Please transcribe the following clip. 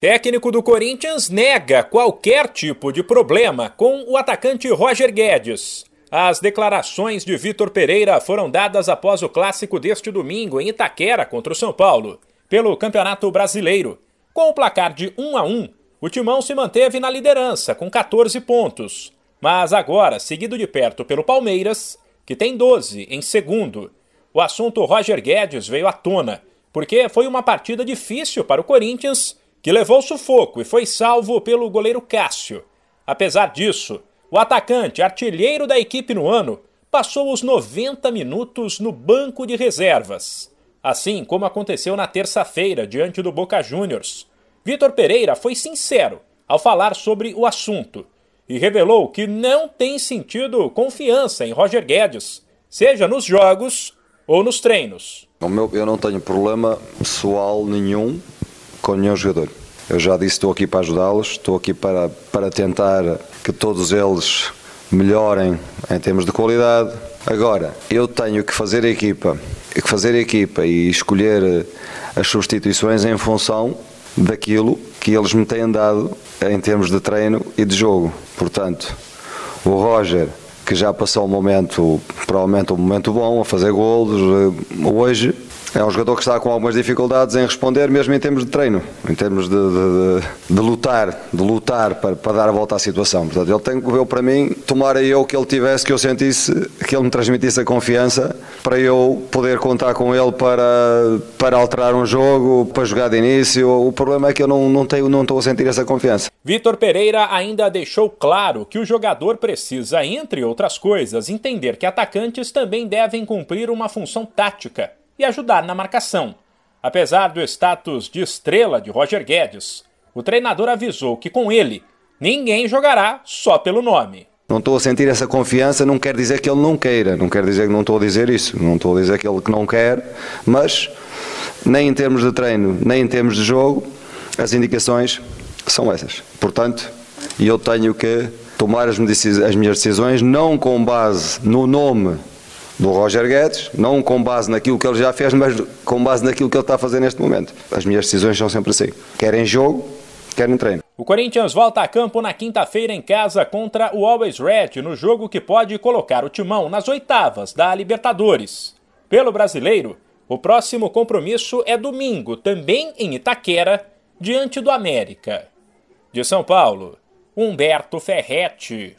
Técnico do Corinthians nega qualquer tipo de problema com o atacante Roger Guedes. As declarações de Vitor Pereira foram dadas após o clássico deste domingo em Itaquera contra o São Paulo, pelo Campeonato Brasileiro. Com o placar de 1 a 1, o Timão se manteve na liderança com 14 pontos, mas agora seguido de perto pelo Palmeiras, que tem 12 em segundo. O assunto Roger Guedes veio à tona, porque foi uma partida difícil para o Corinthians que levou sufoco e foi salvo pelo goleiro Cássio. Apesar disso, o atacante, artilheiro da equipe no ano, passou os 90 minutos no banco de reservas. Assim como aconteceu na terça-feira diante do Boca Juniors. Vitor Pereira foi sincero ao falar sobre o assunto e revelou que não tem sentido confiança em Roger Guedes, seja nos jogos ou nos treinos. Eu não tenho problema pessoal nenhum com nenhum jogador. Eu já disse, estou aqui para ajudá-los, estou aqui para, para tentar que todos eles melhorem em termos de qualidade. Agora, eu tenho que fazer a equipa, que fazer a equipa e escolher as substituições em função daquilo que eles me têm dado em termos de treino e de jogo. Portanto, o Roger, que já passou um momento, provavelmente um momento bom, a fazer golos, eh, hoje é um jogador que está com algumas dificuldades em responder, mesmo em termos de treino, em termos de, de, de lutar, de lutar para, para, dar a volta à situação. Portanto, ele tem que ver para mim, tomara eu que ele tivesse, que eu sentisse, que ele me transmitisse a confiança para eu poder contar com ele para, para alterar um jogo, para jogar de início. O problema é que eu não, não, tenho, não estou a sentir essa confiança. Vitor Pereira ainda deixou claro que o jogador precisa, entre outras coisas, entender que atacantes também devem cumprir uma função tática e ajudar na marcação. Apesar do status de estrela de Roger Guedes, o treinador avisou que com ele ninguém jogará só pelo nome. Não estou a sentir essa confiança, não quer dizer que ele não queira, não quer dizer que não estou a dizer isso, não estou a dizer que ele não quer, mas nem em termos de treino, nem em termos de jogo, as indicações são essas. Portanto, eu tenho que tomar as minhas decisões não com base no nome do Roger Guedes, não com base naquilo que ele já fez, mas com base naquilo que ele está a fazer neste momento. As minhas decisões são sempre assim. Querem jogo, querem treino. O Corinthians volta a campo na quinta-feira em casa contra o Always Red, no jogo que pode colocar o timão nas oitavas da Libertadores. Pelo brasileiro, o próximo compromisso é domingo, também em Itaquera, diante do América. De São Paulo, Humberto Ferretti.